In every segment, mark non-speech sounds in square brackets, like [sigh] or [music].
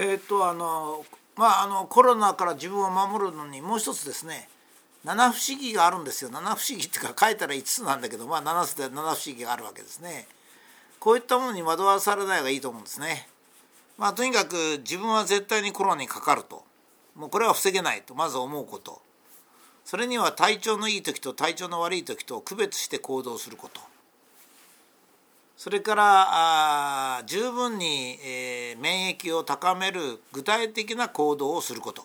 え、っとあのまああのコロナから自分を守るのにもう一つですね七不思議があるんですよ。七不思議っていうか書いたら5つなんだけどまあ7つで七不思議があるわけですね。こういったものに惑わされない方がいいと思うんですね。まあとにかく自分は絶対にコロナにかかると。もうこれは防げないと。まず思うこと。それには体調のいい時と体調の悪い時と区別して行動すること。それからあ十分に、えー、免疫を高める具体的な行動をすること。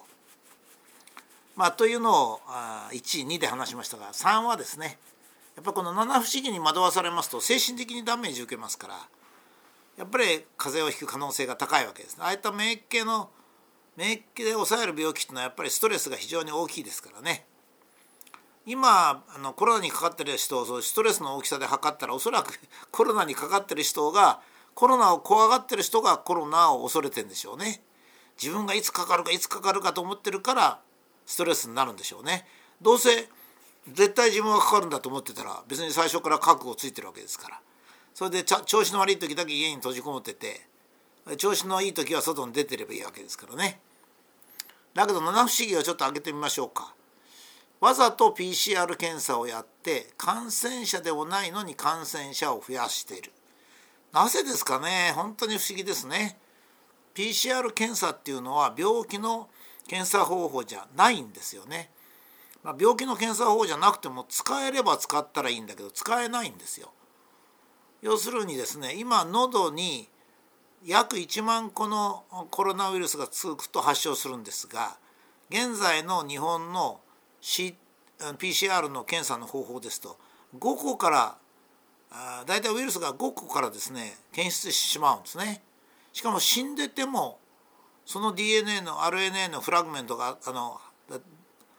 まあ、というのをあ12で話しましたが3はですねやっぱこの七不思議に惑わされますと精神的にダメージ受けますからやっぱり風邪をひく可能性が高いわけです、ねああいった免疫系の免疫で抑える病気っていうのはやっぱりストレスが非常に大きいですからね。今あのコロナにかかってる人をそうストレスの大きさで測ったらおそらく [laughs] コロナにかかってる人がコロナを怖がってる人がコロナを恐れてんでしょうね。自分がいつかかるかいつかかるかと思ってるからストレスになるんでしょうね。どうせ絶対自分がかかるんだと思ってたら別に最初から覚悟ついてるわけですからそれで調子の悪い時だけ家に閉じこもってて調子のいい時は外に出てればいいわけですからね。だけど七不思議をちょっと開けてみましょうか。わざと PCR 検査をやって感染者でもないのに感染者を増やしている。なぜですかね？本当に不思議ですね。PCR 検査っていうのは病気の検査方法じゃないんですよね、まあ、病気の検査方法じゃなくても使えれば使ったらいいんだけど使えないんですよ。要するにですね今喉に約1万個のコロナウイルスがつくと発症するんですが現在の日本の C PCR の検査の方法ですと5個から大体ウイルスが5個からですね検出してしまうんですね。しかも死んでてもその DNA の RNA のフラグメントがあの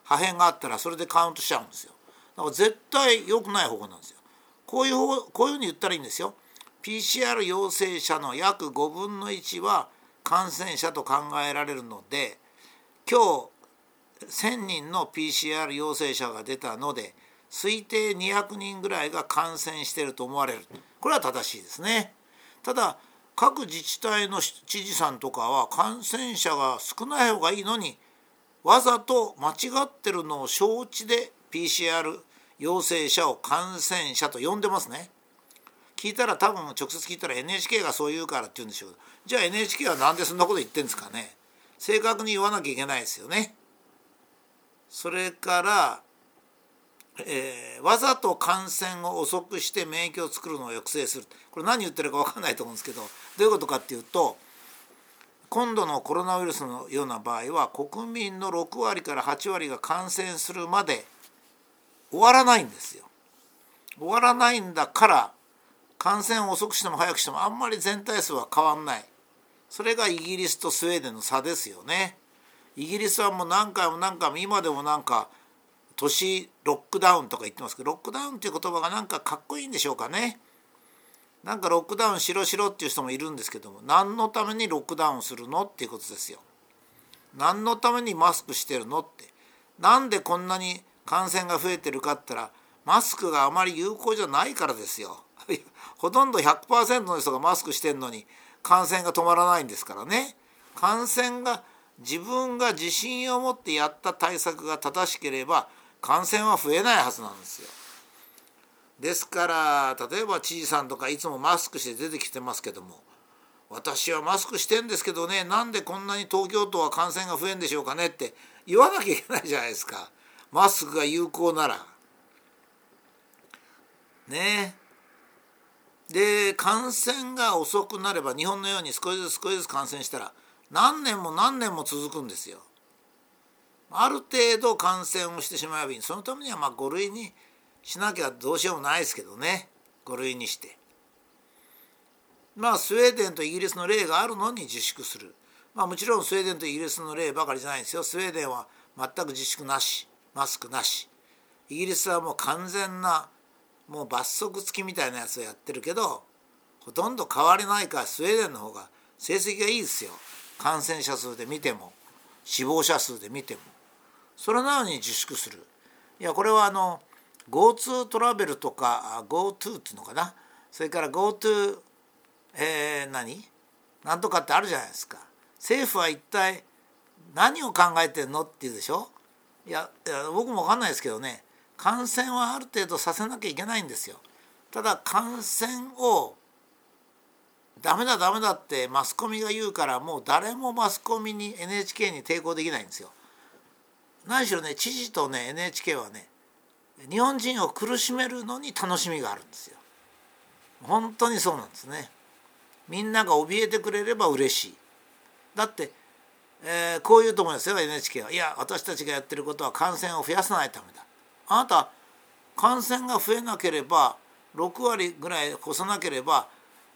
破片があったらそれでカウントしちゃうんですよ。だから絶対良くない方法なんですよ。こういう方こういうふうに言ったらいいんですよ。PCR 陽性者の約5分の1は感染者と考えられるので今日1,000人の PCR 陽性者が出たので推定200人ぐらいが感染していると思われるこれは正しいですね。ただ各自治体の知事さんとかは感染者が少ない方がいいのにわざと間違ってるのを承知で PCR 陽性者を感染者と呼んでますね。聞いたら多分直接聞いたら NHK がそう言うからって言うんでしょうじゃあ NHK は何でそんなこと言ってんですかね正確に言わなきゃいけないですよね。それから、えー、わざと感染を遅くして免疫を作るのを抑制するこれ何言ってるか分かんないと思うんですけどどういうことかっていうと今度のコロナウイルスのような場合は国民の6割から8割が感染するまで終わらないんですよ。終わらないんだから感染を遅くしても早くしてもあんまり全体数は変わんないそれがイギリスとスウェーデンの差ですよね。イギリスはもう何回も何回も今でもなんか都市ロックダウンとか言ってますけどロックダウンっていう言葉がなんかかっこいいんでしょうかね。なんかロックダウンしろしろっていう人もいるんですけども何のためにロックダウンするのっていうことですよ。何のためにマスクしてるのってなんでこんなに感染が増えてるかって言ったらマスクがあまり有効じゃないからですよ。[laughs] ほとんど100%の人がマスクしてんのに感染が止まらないんですからね。感染が自分が自信を持ってやった対策が正しければ感染は増えないはずなんですよ。ですから例えば知事さんとかいつもマスクして出てきてますけども私はマスクしてんですけどねなんでこんなに東京都は感染が増えんでしょうかねって言わなきゃいけないじゃないですかマスクが有効なら。ねで感染が遅くなれば日本のように少しずつ少しずつ感染したら何年も何年も続くんですよ。ある程度感染をしてしまえばいいそのためにはまあ5類にしなきゃどうしようもないですけどね5類にして。まあスウェーデンとイギリスの例があるのに自粛する。まあもちろんスウェーデンとイギリスの例ばかりじゃないんですよ。スウェーデンは全く自粛なしマスクなし。イギリスはもう完全なもう罰則付きみたいなやつをやってるけどほとんど変わりないからスウェーデンの方が成績がいいですよ。感染者数で見ても死亡者数で見てもそれなのに自粛する。いやこれはあの GoTo トラベルとか GoTo っていうのかな。それから GoTo えー、何？なんとかってあるじゃないですか。政府は一体何を考えてんのって言うでしょ？いやいや僕も分かんないですけどね。感染はある程度させなきゃいけないんですよ。ただ感染をダメだダメだってマスコミが言うからもう誰もマスコミに NHK に抵抗できないんですよ。何しろね知事とね NHK はね日本人を苦しめるのに楽しみがあるんですよ。本当にそうなんですね。みんなが怯えてくれれば嬉しい。だって、えー、こういうと思いますよ NHK は。いや私たちがやってることは感染を増やさないためだ。あなた感染が増えなければ6割ぐらい越さなければ、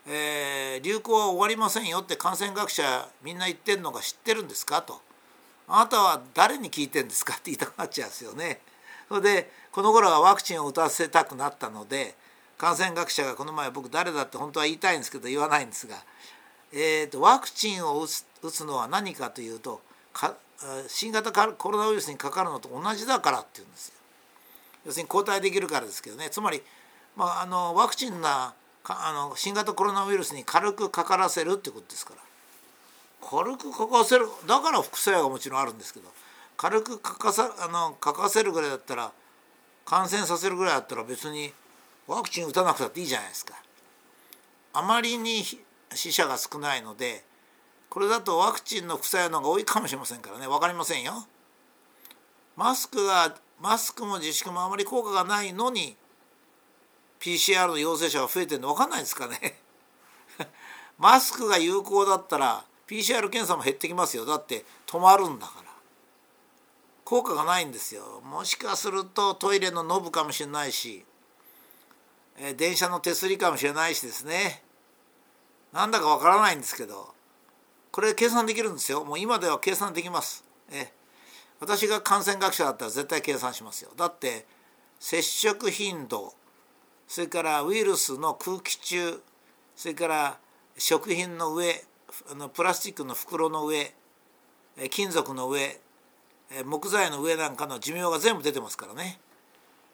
えー、流行は終わりませんよって感染学者みんな言ってるのが知ってるんですかと。あなたは誰に聞いてんですかって言いたくなっちゃうんですよね。それでこの頃はワクチンを打たせたくなったので感染学者がこの前僕誰だって本当は言いたいんですけど言わないんですが、えーと、ワクチンを打つ打つのは何かというと新型コロナウイルスにかかるのと同じだからって言うんですよ。要するに抗体できるからですけどねつまり、まあ、あのワクチンがあの新型コロナウイルスに軽くかからせるってことですから軽くかかせるだから副作用がもちろんあるんですけど軽くかかさあのかかせるぐらいだったら感染させるぐらいだったら別にワクチン打たなくたっていいじゃないですか。あまりに死者が少ないのでこれだとワクチンの副作用の方が多いかもしれませんからね分かりませんよ。マスクがマスクも自粛もあまり効果がないのに PCR の陽性者が増えてるの分かんないですかね。[laughs] マスクが有効だったら PCR 検査も減ってきますよ。だって止まるんだから。効果がないんですよ。もしかするとトイレのノブかもしれないし、え、電車の手すりかもしれないしですね。なんだかわからないんですけどこれ計算できるんですよ。もう今では計算できます。え私が感染学者だったら絶対計算しますよ。だって接触頻度それからウイルスの空気中それから食品の上あのプラスチックの袋の上金属の上木材の上なんかの寿命が全部出てますからね。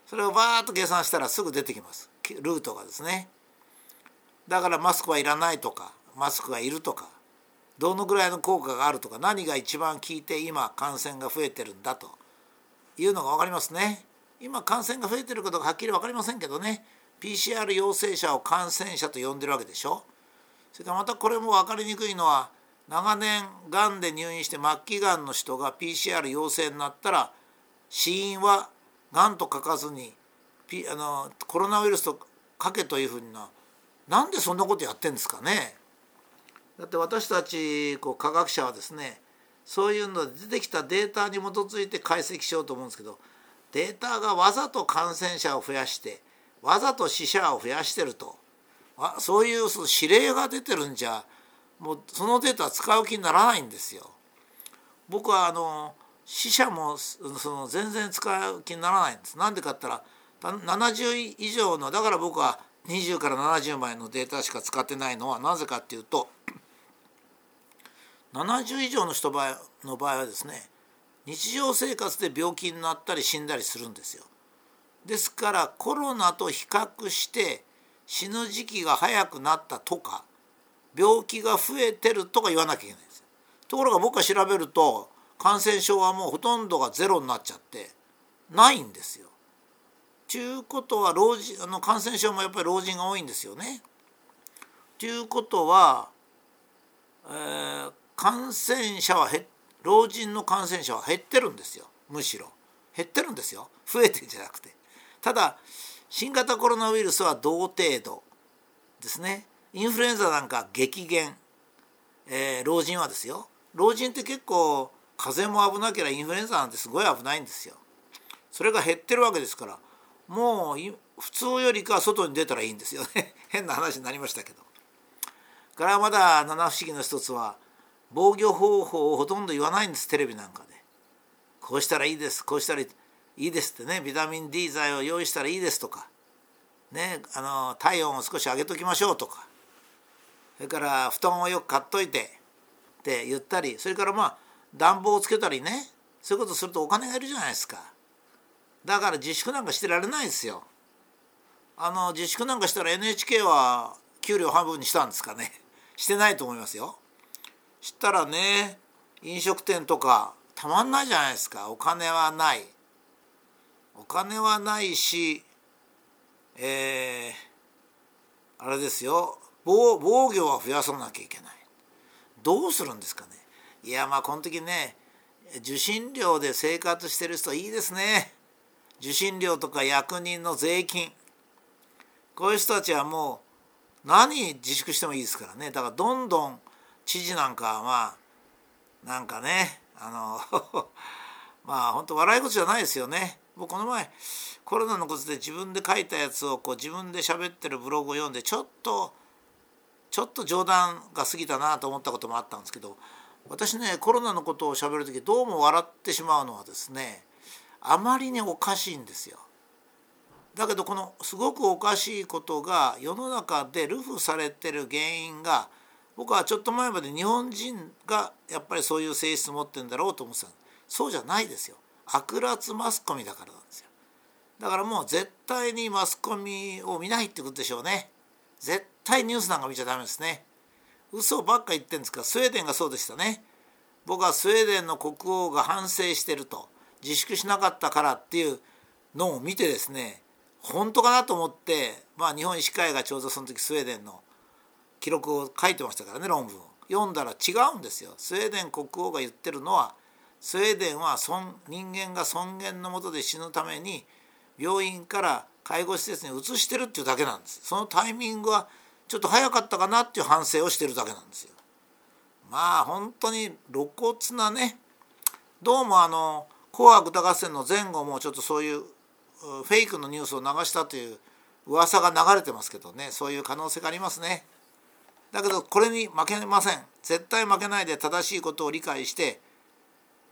それをバーッと計算したらすぐ出てきます。ルートがですね。だからマスクはいらないとかマスクがいるとかどのぐらいの効果があるとか何が一番効いて今感染が増えてるんだというのが分かりますね。今感染が増えてることがはっきり分かりませんけどね。PCR 陽性者を感染者と呼んでるわけでしょ？それからまたこれも分かりにくいのは長年がんで入院して末期がんの人が PCR 陽性になったら死因はがんと書かずに、P、あのコロナウイルスと書けというふうななんでそんなことやってんですかね？だって私たちこう科学者はですねそういうので出てきたデータに基づいて解析しようと思うんですけどデータがわざと感染者を増やしてわざと死者を増やしてるとあそういうその指令が出てるんじゃもうそのデータ使う気にならないんですよ。僕はあの死者もその全然使う気にならないんです。なんでかって言ったら70以上のだから僕は20から70枚のデータしか使ってないのはなぜかっていうと [clears throat] 70以上の人の場合はですね日常生活で病気になったり死んだりするんですよ。ですからコロナと比較して死ぬ時期が早くなったとか病気が増えてるとか言わなきゃいけないんです。ところが僕が調べると感染症はもうほとんどがゼロになっちゃってないんですよ。ということは老人あの感染症もやっぱり老人が多いんですよね。ということは、えー、感染者は老人の感染者は減ってるんですよむしろ減ってるんですよ増えてんじゃなくてただ新型コロナウイルスは同程度ですね。インフルエンザなんか激減、えー、老人はですよ。老人って結構風邪も危なければインフルエンザなんてすごい危ないんですよ。それが減ってるわけですから。もう普通よりか外に出たらいいんですよね。[laughs] 変な話になりましたけど。からまだ七不思議の一つは防御方法をほとんど言わないんですテレビなんかで。こうしたらいいですこうしたらいい。いいですってねビタミン D 剤を用意したらいいですとかねあの体温を少し上げときましょうとかそれから布団をよく買っといてって言ったりそれからまあ暖房をつけたりねそういうことするとお金がいるじゃないですか。だから自粛なんかしてられないですよ。あの自粛なんかしたら NHK は給料半分にしたんですかね。[laughs] してないと思いますよ。したらね飲食店とかたまんないじゃないですか。お金はない。お金はないしえー、あれですよ。防防御は増やさなきゃいけない。どうするんですかね。いやまあこの時ね受信料で生活してる人いいですね。受信料とか役人の税金。こういう人たちはもう何自粛してもいいですからね。だからどんどん知事なんかはまあなんかねあの [laughs] まあ本当笑い事じゃないですよね。僕この前コロナのことで自分で書いたやつをこう自分で喋ってるブログを読んでちょっとちょっと冗談が過ぎたなと思ったこともあったんですけど私ねコロナのことを喋る時どうも笑ってしまうのはですねあまりにおかしいんですよ。だけどこのすごくおかしいことが世の中で流布されてる原因が僕はちょっと前まで日本人がやっぱりそういう性質持ってるんだろうと思ってたそうじゃないですよ悪辣マスコミだからなんですよ。だからもう絶対にマスコミを見ないってことでしょうね。絶対ニュースなんか見ちゃダメですね。嘘ばっか言ってんですからスウェーデンがそうでしたね。僕はスウェーデンの国王が反省してると自粛しなかったからっていうのを見てですね本当かなと思ってまあ日本医師会がちょうどその時スウェーデンの記録を書いてましたからね論文読んだら違うんですよ。スウェーデン国王が言ってるのはスウェーデンは人間が尊厳のもとで死ぬために病院から介護施設に移してるっていうだけなんです。そのタイミングはちょっと早かったかなっていう反省をしてるだけなんですよ。まあ本当に露骨なねどうもあの「紅白歌合戦」の前後もちょっとそういうフェイクのニュースを流したという噂が流れてますけどね。そういう可能性がありますね。だけどこれに負けません。絶対負けないで正しいことを理解して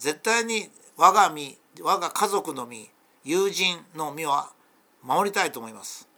絶対に我が身我が家族の身友人の身は守りたいと思います。